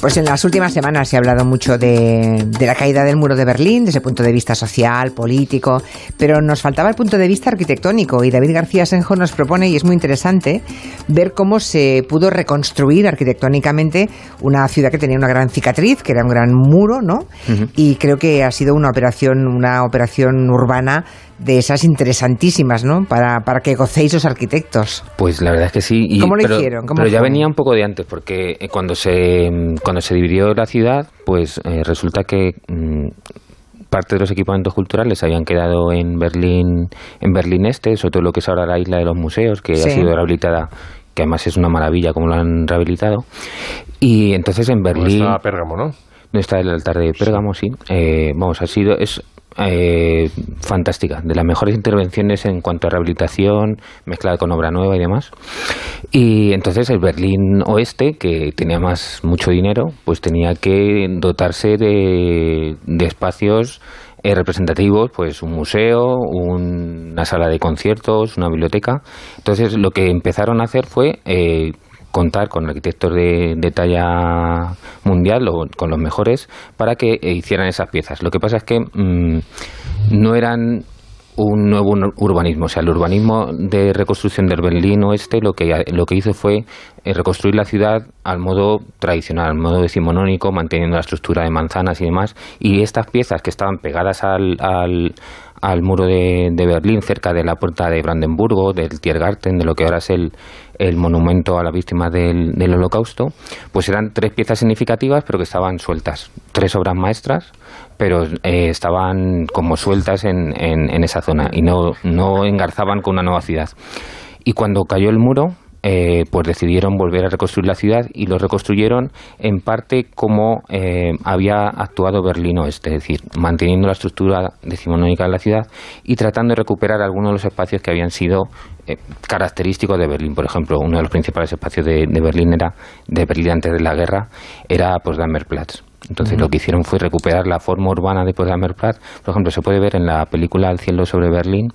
Pues en las últimas semanas se ha hablado mucho de, de, la caída del muro de Berlín desde el punto de vista social, político, pero nos faltaba el punto de vista arquitectónico y David García Senjo nos propone, y es muy interesante, ver cómo se pudo reconstruir arquitectónicamente una ciudad que tenía una gran cicatriz, que era un gran muro, ¿no? Uh -huh. Y creo que ha sido una operación, una operación urbana de esas interesantísimas, ¿no? Para, para que gocéis los arquitectos. Pues la verdad es que sí. Y, ¿Cómo lo pero, hicieron? ¿Cómo pero ya venía un poco de antes, porque eh, cuando se, cuando se dividió la ciudad, pues eh, resulta que mmm, parte de los equipamientos culturales habían quedado en Berlín, en Berlín Este, sobre todo lo que es ahora la isla de los museos, que Sí. ha sido rehabilitada que además es una maravilla como lo han rehabilitado. Y entonces en Berlín... está Pérgamo, ¿no? No está el altar de Pérgamo, sí. Eh, vamos, ha sido... Es, eh, fantástica, de las mejores intervenciones en cuanto a rehabilitación, mezclada con obra nueva y demás. Y entonces el Berlín Oeste, que tenía más mucho dinero, pues tenía que dotarse de, de espacios eh, representativos, pues un museo, un- una sala de conciertos, una biblioteca. Entonces lo que empezaron a hacer fue eh, contar con arquitectos de, de talla mundial o con los mejores para que eh, hicieran esas piezas. Lo que pasa es que mm, no eran un nuevo ur- urbanismo, o sea, el urbanismo de reconstrucción del Berlín Oeste lo que, lo que hizo fue eh, reconstruir la ciudad al modo tradicional, al modo decimonónico, manteniendo la estructura de manzanas y demás, y estas piezas que estaban pegadas al, al, al muro de, de Berlín, cerca de la puerta de Brandenburgo, del Tiergarten, de lo que ahora es el, el monumento a las víctimas del, del Holocausto, pues eran tres piezas significativas, pero que estaban sueltas. Tres obras maestras, pero eh, estaban como sueltas en, en, en esa zona y no, no engarzaban con una nueva ciudad. Y cuando cayó el muro, eh, pues decidieron volver a reconstruir la ciudad y lo reconstruyeron en parte como eh, había actuado Berlín Oeste, es decir, manteniendo la estructura decimonónica de la ciudad y tratando de recuperar algunos de los espacios que habían sido eh, característicos de Berlín. Por ejemplo, uno de los principales espacios de, Berlín era de Berlín antes de la guerra era Potsdamer Platz. Entonces lo que hicieron fue recuperar la forma urbana de Potsdamer Platz. Por ejemplo, se puede ver en la película El cielo sobre Berlín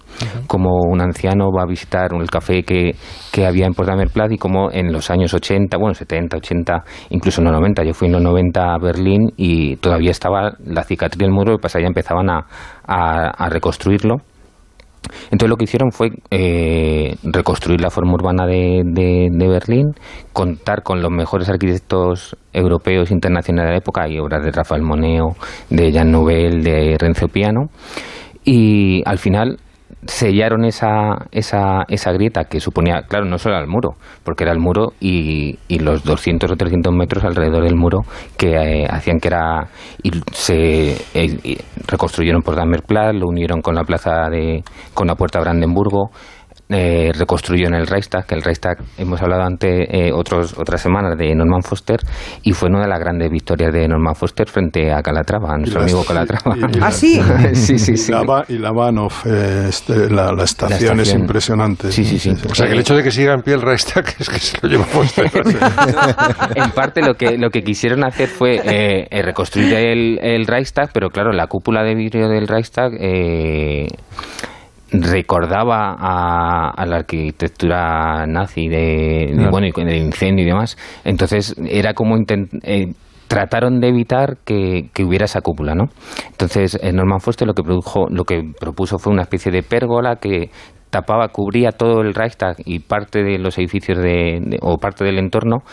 como un anciano va a visitar el café que, que había en Potsdamer Platz y como en los años 80, bueno, 70, 80, incluso en los 90, yo fui en los 90 a Berlín y todavía estaba la cicatriz del muro, y pasa ya empezaban a, a, a reconstruirlo. Entonces lo que hicieron fue eh, reconstruir la forma urbana de, Berlín, contar con los mejores arquitectos europeos internacionales de la época, hay obras de Rafael Moneo, de Jean Nouvel, de Renzo Piano, y al final sellaron esa, esa, esa grieta que suponía, claro, no solo el muro, porque era el muro y, y los 200 o 300 metros alrededor del muro que eh, hacían que era. Y se eh, reconstruyeron por Damerplatz, lo unieron con la plaza de. con la puerta de Brandenburgo. Eh, reconstruyó en el Reichstag, que el Reichstag hemos hablado antes eh, otros, otras semanas de Norman Foster y fue una de las grandes victorias de Norman Foster frente a Calatrava, a nuestro la- amigo Calatrava. y- y- ¿Ah, sí? sí, sí, sí. Y la, y la Vanov, eh, este, la, la estación es estación. impresionante. Sí, sí, sí. O sea, que el hecho de que siga en pie el Reichstag es que se lo lleva Foster. en parte lo que lo que quisieron hacer fue eh, eh, reconstruir el, el Reichstag, pero claro, la cúpula de vidrio del Reichstag eh, recordaba a, a la arquitectura nazi de, de, Claro. bueno y con el incendio y demás. Entonces era como intent- eh, trataron de evitar que, que hubiera esa cúpula, ¿no? Entonces eh, Norman Foster lo que produjo, lo que propuso fue una especie de pérgola que tapaba, cubría todo el Reichstag y parte de los edificios de, de- o parte del entorno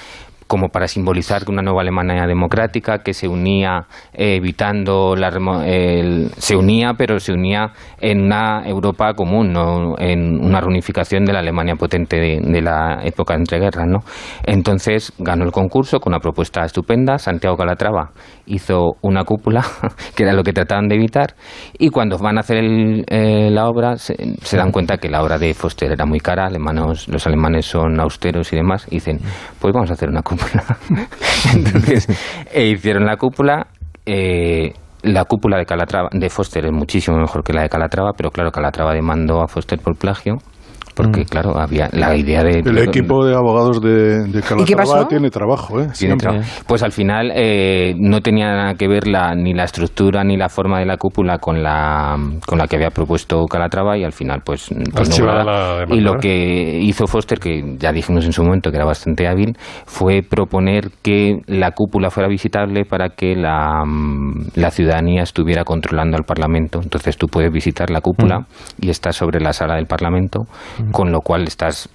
como para simbolizar una nueva Alemania democrática que se unía eh, evitando la el- se unía pero se unía en una Europa común no en una reunificación de la Alemania potente de, de la época entre guerras no entonces ganó el concurso con una propuesta estupenda. Santiago Calatrava hizo una cúpula que era lo que trataban de evitar y cuando van a hacer eh, la obra se, dan cuenta que la obra de Foster era muy cara. Alemanos, los alemanes son austeros y demás dicen pues vamos a hacer una cúpula entonces eh, hicieron la cúpula eh, la cúpula de Calatrava de Foster es muchísimo mejor que la de Calatrava pero claro Calatrava demandó a Foster por plagio porque claro había la idea de El equipo de abogados de, de qué pasó? Calatrava tiene trabajo, ¿eh? Tiene Siempre. tra- Pues al final eh, no tenía nada que ver la, ni la estructura ni la forma de la cúpula con la, con la que había propuesto Calatrava y al final pues, pues no la y lo que hizo Foster que ya dijimos en su momento que era bastante hábil fue proponer que la cúpula fuera visitable para que la, mm, la ciudadanía estuviera controlando al Parlamento entonces tú puedes visitar la cúpula y estás sobre la sala del Parlamento con lo cual estás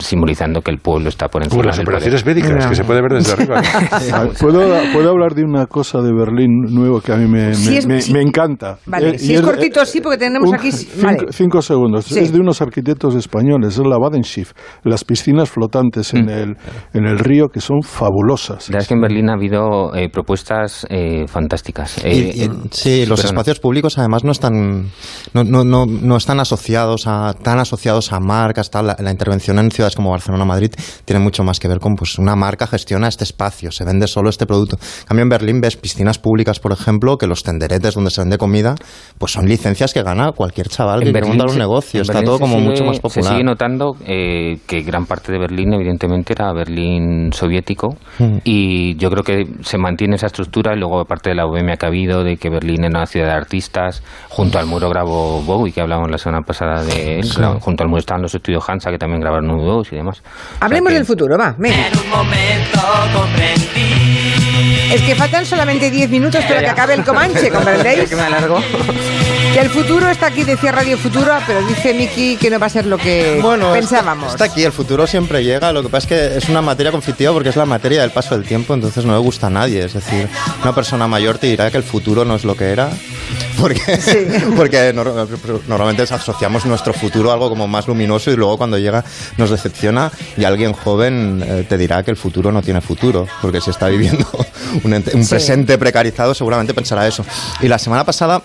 simbolizando que el pueblo está por encima Como las del operaciones poder. médicas, que se puede ver desde arriba. ¿Puedo, puedo hablar de una cosa de Berlín nuevo que a mí me, Sí, me- es- me- sí. me encanta. Vale, Eh, si y es cortito, sí, porque tenemos un- aquí... Cinco, Vale. cinco segundos. Sí. Es de unos arquitectos españoles, es la Badenschiff, las piscinas flotantes en, el, en el río que son fabulosas. La verdad es que en Berlín ha habido eh, propuestas eh, fantásticas. Y- Eh, y- sí, los espacios públicos además no están no, no, no, no están asociados a tan asociados a marcas, tal. La, la intervención en ciudades como Barcelona, Madrid tiene mucho más que ver con pues una marca gestiona este espacio, se vende solo este producto. En cambio en Berlín ves piscinas públicas, por ejemplo, que los tenderetes donde se vende comida, pues son licencias que gana cualquier chaval que En Berlín montar un se- negocio, está Berlín todo se como sigue- mucho más Se popular. sigue notando eh, que gran parte de Berlín, evidentemente, era Berlín soviético Mm. y yo creo que se mantiene esa estructura y luego, aparte de la bohemia que ha habido, de que Berlín era una ciudad de artistas, junto al muro grabó Bowie, que hablábamos la semana pasada de él, Sí. junto al muro estaban los estudios Hansa, que también grabaron u y demás. Hablemos del futuro, va, venga. Es que faltan solamente 10 minutos para que acabe el Comanche, ¿comprendéis? que me alargo. Que el futuro está aquí, decía Radio Futuro, pero dice Miki que no va a ser lo que Bueno, pensábamos. Está, está aquí, el futuro siempre llega. Lo que pasa es que es una materia conflictiva porque es la materia del paso del tiempo, entonces no le gusta a nadie. Es decir, una persona mayor te dirá que el futuro no es lo que era, porque, porque nor- normalmente asociamos nuestro futuro a algo como más luminoso y luego cuando llega nos decepciona y alguien joven eh, te dirá que el futuro no tiene futuro, porque si está viviendo un, ente- un Sí. presente precarizado seguramente pensará eso. Y la semana pasada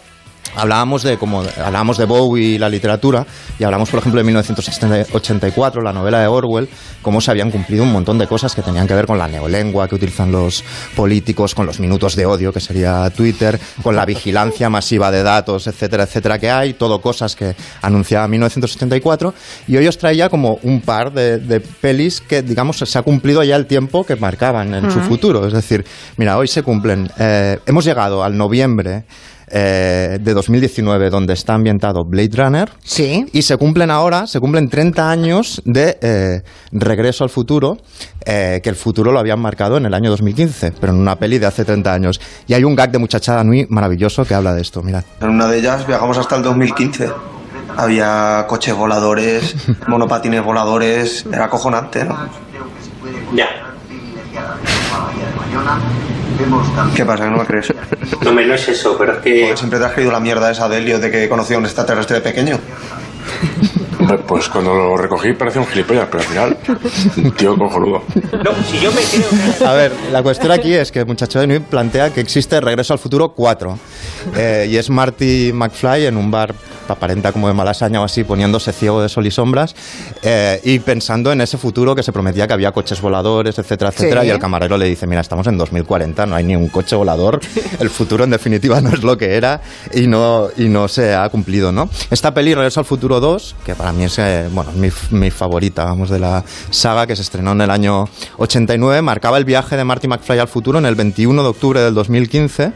Hablábamos de como hablábamos de Bowie y la literatura y hablamos por ejemplo de 1984, la novela de Orwell, cómo se habían cumplido un montón de cosas que tenían que ver con la neolengua que utilizan los políticos, con los minutos de odio que sería Twitter, con la vigilancia masiva de datos, etcétera, etcétera que hay, todo cosas que anunciaba 1984 y hoy os traía como un par de, de pelis que digamos se ha cumplido ya el tiempo que marcaban en su futuro, es decir, mira, hoy se cumplen, eh, hemos llegado al noviembre eh, de 2019, donde está ambientado Blade Runner. Sí. Y se cumplen ahora, se cumplen 30 años de eh, Regreso al Futuro, eh, que el futuro lo habían marcado en el año 2015, pero en una peli de hace 30 años. Y hay un gag de muchachada muy maravilloso que habla de esto, mirad. En una de ellas viajamos hasta el 2015. Había coches voladores, monopatines voladores, era acojonante, ¿no? Ya. ¿Qué pasa? que ¿No me crees? No, no es eso, pero es que... Porque siempre te has creído la mierda esa de Helio de que conocía a un extraterrestre de pequeño. Pues cuando lo recogí parecía un gilipollas, pero al final, un tío cojonudo. No, si yo me creo A ver, la cuestión aquí es que el muchacho de Nui plantea que existe Regreso al Futuro 4. Eh, y es Marty McFly en un bar aparenta como de malasaña o así, poniéndose ciego de sol y sombras, eh, y pensando en ese futuro que se prometía que había coches voladores, etcétera, etcétera, Sí. y el camarero le dice, mira, estamos en 2040, no hay ni un coche volador, el futuro en definitiva no es lo que era y no, y no se ha cumplido, ¿no? Esta peli, Regreso al Futuro 2, que para mí es, eh, bueno, mi, mi favorita, vamos, de la saga, que se estrenó en el año 89, marcaba el viaje de Marty McFly al futuro en el 21 de octubre del 2015.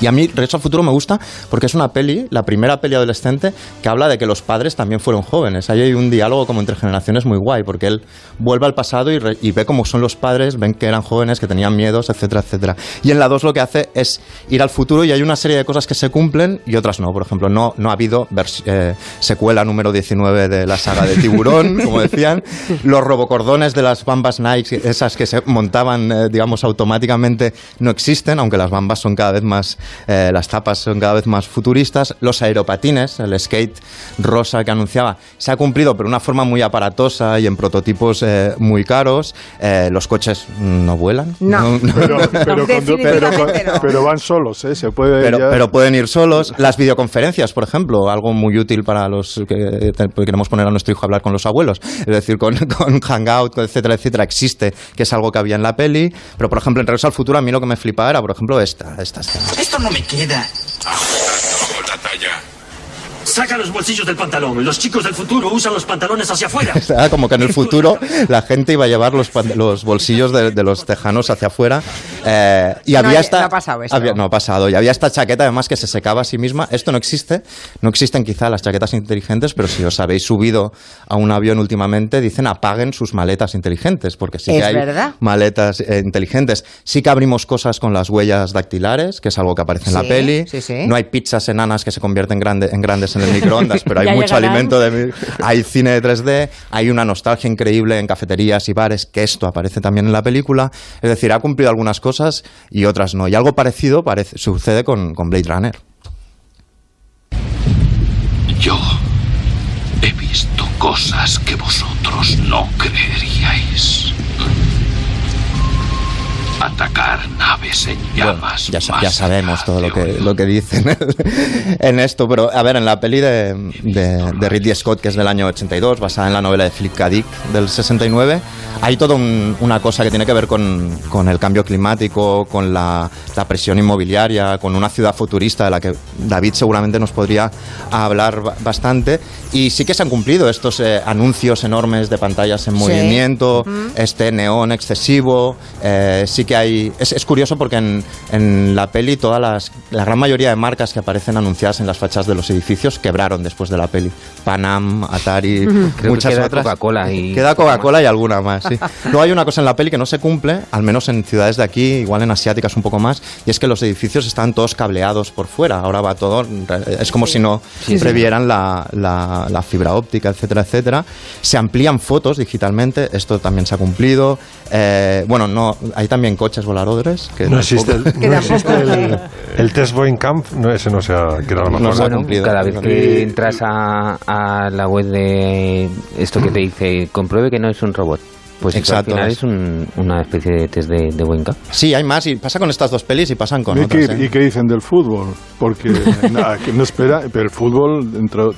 Y a mí Regreso al Futuro me gusta porque es una peli, la primera peli adolescente, que habla de que los padres también fueron jóvenes. Ahí hay un diálogo como entre generaciones muy guay, porque él vuelve al pasado y, re- y ve cómo son los padres, ven que eran jóvenes, que tenían miedos, etcétera, etcétera. Y en la 2 lo que hace es ir al futuro y hay una serie de cosas que se cumplen y otras no. Por ejemplo, no, no ha habido eh, secuela número 19 de la saga de Tiburón, como decían. Los robocordones de las bambas Nike, esas que se montaban, eh, digamos, automáticamente, no existen, aunque las bambas son cada vez más, eh, las tapas son cada vez más futuristas. Los aeropatines, el skate rosa que anunciaba, se ha cumplido, pero de una forma muy aparatosa y en prototipos eh, muy caros. Eh, los coches no vuelan. No. Pero, pero, cuando- pero, pero van solos, ¿eh? Se puede Pero, ya- pero pueden ir solos. Las videoconferencias, por ejemplo, algo muy útil para los que te- queremos poner a nuestro hijo a hablar con los abuelos. Es decir, con, con Hangout, etcétera, etcétera, existe, que es algo que había en la peli. Pero, por ejemplo, en Regreso al Futuro, a mí lo que me flipaba era, por ejemplo, esta, esta escena. Esto no me queda. La. Saca los bolsillos del pantalón. Los chicos del futuro usan los pantalones hacia afuera. Era como que en el futuro la gente iba a llevar los, los bolsillos de, de los tejanos hacia afuera. eh, y No, había esta. no ha pasado esto. había- no ha pasado. Y había esta chaqueta además que se secaba a sí misma. Esto no existe. No existen quizá las chaquetas inteligentes, pero si os habéis subido a un avión últimamente, dicen apaguen sus maletas inteligentes, porque sí que hay verdad. maletas eh, inteligentes. Sí que abrimos cosas con las huellas dactilares, que es algo que aparece en la Sí, peli. sí, sí. No hay pizzas enanas que se convierten grande- en grandes en el microondas, pero hay Ya mucho llegarán. alimento de mi- hay cine de 3D, hay una nostalgia increíble en cafeterías y bares, que esto aparece también en la película. Es decir, ha cumplido algunas cosas y otras no. Y algo parecido parece, sucede con, con Blade Runner. Yo he visto cosas que vosotros no creeríais. Atacar naves en llamas. Ya, sa- ya sabemos todo lo que, lo que dicen en esto, pero a ver, en la peli de, de, de Ridley Scott, que es del año 82, basada en la novela de Philip K. Dick del 69, hay toda un- una cosa que tiene que ver con, con el cambio climático, con la, la presión inmobiliaria, con una ciudad futurista de la que David seguramente nos podría hablar ba- bastante. Y sí que se han cumplido estos eh, anuncios enormes de pantallas en Sí. movimiento, Ujú. este neón excesivo. eh, sí que hay. Es, es curioso porque en, en la peli todas las. La gran mayoría de marcas que aparecen anunciadas en las fachadas de los edificios quebraron después de la peli. Panam, Atari. Creo que muchas queda otras. Coca-Cola y Queda Coca-Cola y alguna más, sí. Luego hay una cosa en la peli que no se cumple, al menos en ciudades de aquí, igual en asiáticas un poco más, y es que los edificios están todos cableados por fuera. Ahora va todo. Es como si no Sí, sí. previeran la, la- la fibra óptica, etcétera, etcétera. Se amplían fotos digitalmente, esto también se ha cumplido. Eh, bueno, no, hay también coches voladores que No existe, el, no existe el, el test Boeing Camp, no, ese no se ha quedado. Bueno, cada vez que entras a, a la web de esto que te dice compruebe que no es un robot, pues eso Exacto, al final es- es un- una especie de test de, de Sí, hay más y pasa con estas dos pelis y pasan con ¿Y qué, otras. ¿eh? y qué dicen del fútbol? Porque nada, que no espera, pero el fútbol dentro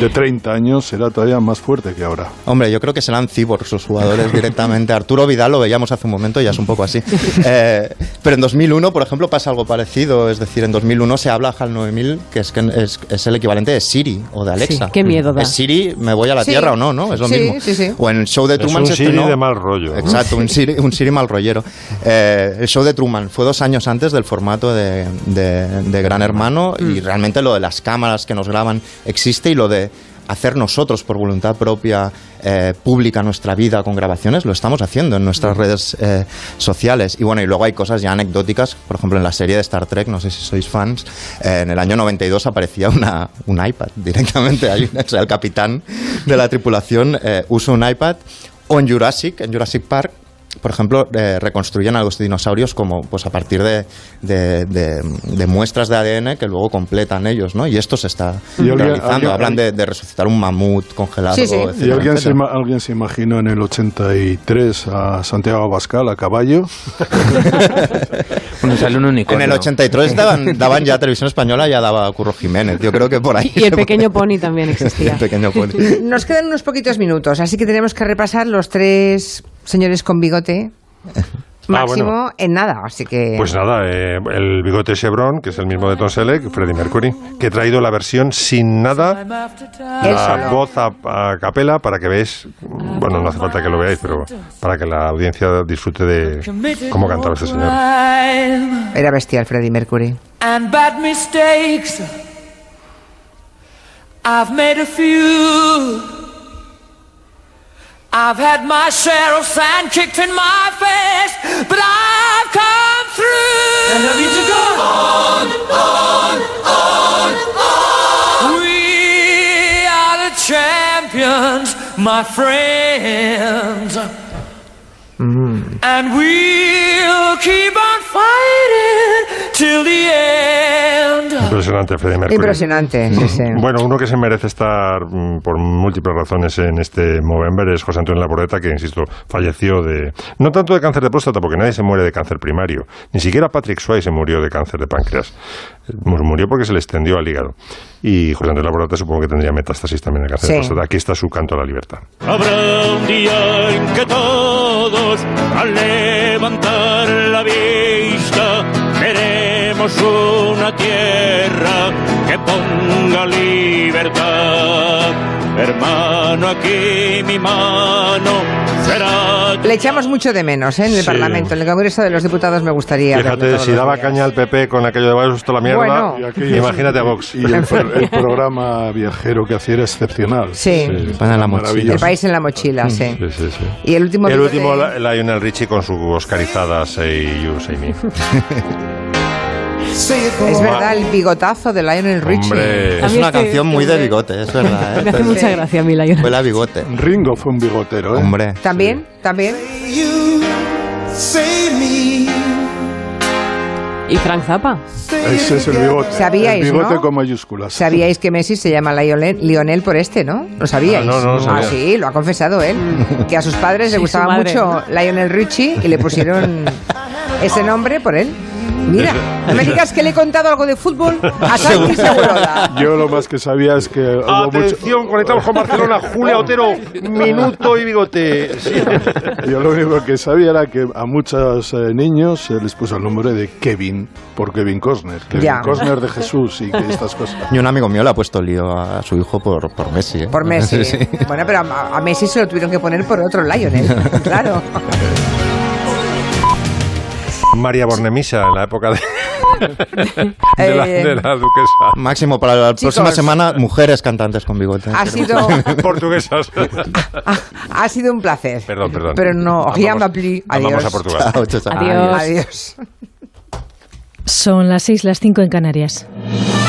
de 30 años será todavía más fuerte que ahora. Hombre, yo creo que serán cyborgs los jugadores directamente. Arturo Vidal lo veíamos hace un momento y ya es un poco así. Eh, pero en 2001, por ejemplo, pasa algo parecido. Es decir, en 2001 se habla HAL 9000, que es, que es, es el equivalente de Siri o de Alexa. Sí, qué miedo da. ¿Es Siri, me voy a la Sí. Tierra o no? ¿no? Es lo Sí, mismo. sí, sí. O en el show de Truman se estrenó- de mal rollo. ¿no? Exacto, un Siri, un Siri mal rollero. Eh, el show de Truman fue dos años antes del formato de, de- de Gran Hermano y realmente lo de las cámaras que nos graban existe y lo de hacer nosotros por voluntad propia eh, pública nuestra vida con grabaciones lo estamos haciendo en nuestras redes eh, sociales y bueno y luego hay cosas ya anecdóticas por ejemplo en la serie de Star Trek no sé si sois fans eh, en el año 92 aparecía una, un iPad directamente o sea, el capitán de la tripulación eh, usa un iPad o en Jurassic en Jurassic Park por ejemplo, eh, reconstruyen a los dinosaurios como pues a partir de, de- de- de muestras de ADN que luego completan ellos, ¿no? Y esto se está Y realizando. alguien- Hablan de, de resucitar un mamut congelado. ¿Y etcétera, alguien se, alguien se imaginó en el 83 a Santiago Abascal a caballo? Bueno, sale un En unicornio. el 83 daban, daban ya televisión española, ya daba Curro Jiménez. Yo creo que por ahí. Y el pequeño pony también existía. El pequeño pony. Nos quedan unos poquitos minutos, así que tenemos que repasar los tres señores con bigote. Máximo bueno. en nada, así que. Pues nada, eh, el bigote Chevron, que es el mismo de Tom Selleck, Freddie Mercury, que he traído la versión sin nada, la voz a, a capela, para que veáis, bueno, no hace falta que lo veáis, pero para que la audiencia disfrute de cómo cantaba este señor. Era bestial Freddie Mercury. and bad mistakes. I've made a few. I've had my share of sand kicked in my face, but I've come through. And I need to go on, on, on, on. We are the champions, my friends. Mm-hmm. And we'll keep on fighting till the end. Impresionante, Freddie Mercury. Impresionante, sí, sí. Bueno, uno que se merece estar mm, por múltiples razones en este Movember es José Antonio Laboreta, que, insisto, falleció de... No tanto de cáncer de próstata, porque nadie se muere de cáncer primario. Ni siquiera Patrick Swayze se murió de cáncer de páncreas. Eh, Murió porque se le extendió al hígado. Y José Antonio Laboreta supongo que tendría metástasis también de cáncer Sí. de próstata. Aquí está su canto a la libertad. Habrá un día en que todos, al levantar la vista, veremos una tierra que ponga libertad. Hermano, aquí mi mano será Le echamos mucho de menos ¿eh? en el Sí. Parlamento, en el Congreso de los Diputados me gustaría. Fíjate, si daba días. caña al PP con aquello de Vox, esto la mierda, Bueno. Y aquello- imagínate a Vox. Y el, el programa viajero que hacía era excepcional. Sí. Van en la mochila. El país en la mochila, sí. Sí, sí, sí. Y el último. El último, la- Lionel Richie con su oscarizada Say You, Say Me. Es verdad, el bigotazo de Lionel Richie. Hombre. Es una canción muy de bigote, es verdad. ¿eh? Me hace mucha gracia a mí, Lion. Fue la bigote. Ringo fue un bigotero, ¿eh? Hombre. También, también. Y Frank Zappa. Ese es el bigote. ¿Sabíais, el bigote no? con mayúsculas. Sabíais que Messi se llama Lionel, Lionel por este, ¿no? ¿Lo sabíais? Ah, no, no lo sabía. Ah, sí, lo ha confesado él. Que a sus padres Sí, le gustaba mucho Lionel Richie y le pusieron ese nombre por él. Mira, no me digas que le he contado algo de fútbol a Santi Segurola. Yo lo más que sabía es que hubo mucho, Atención, conectamos con Barcelona, Julia Otero, minuto y bigote. Sí. yo lo único que sabía era que a muchos eh, niños se les puso el nombre de Kevin por Kevin Costner. Kevin Ya. Costner de Jesús y que estas cosas. Y un amigo mío le ha puesto lío a su hijo por, por Messi. ¿eh? Por Messi. Sí. Bueno, pero a, a Messi se lo tuvieron que poner por otro Lionel. Claro. María Bornemisa, en la época de, de, la, Eh, de la duquesa. Máximo para la Chicos. próxima semana, mujeres cantantes con bigote. Ha sido, Portuguesas. ha sido un placer. Perdón, perdón. Pero no, Vamos- plu. Vamos Adiós. a Portugal. Chao, chao, chao. Adiós. Adiós. Son las 6, las 5 en Canarias.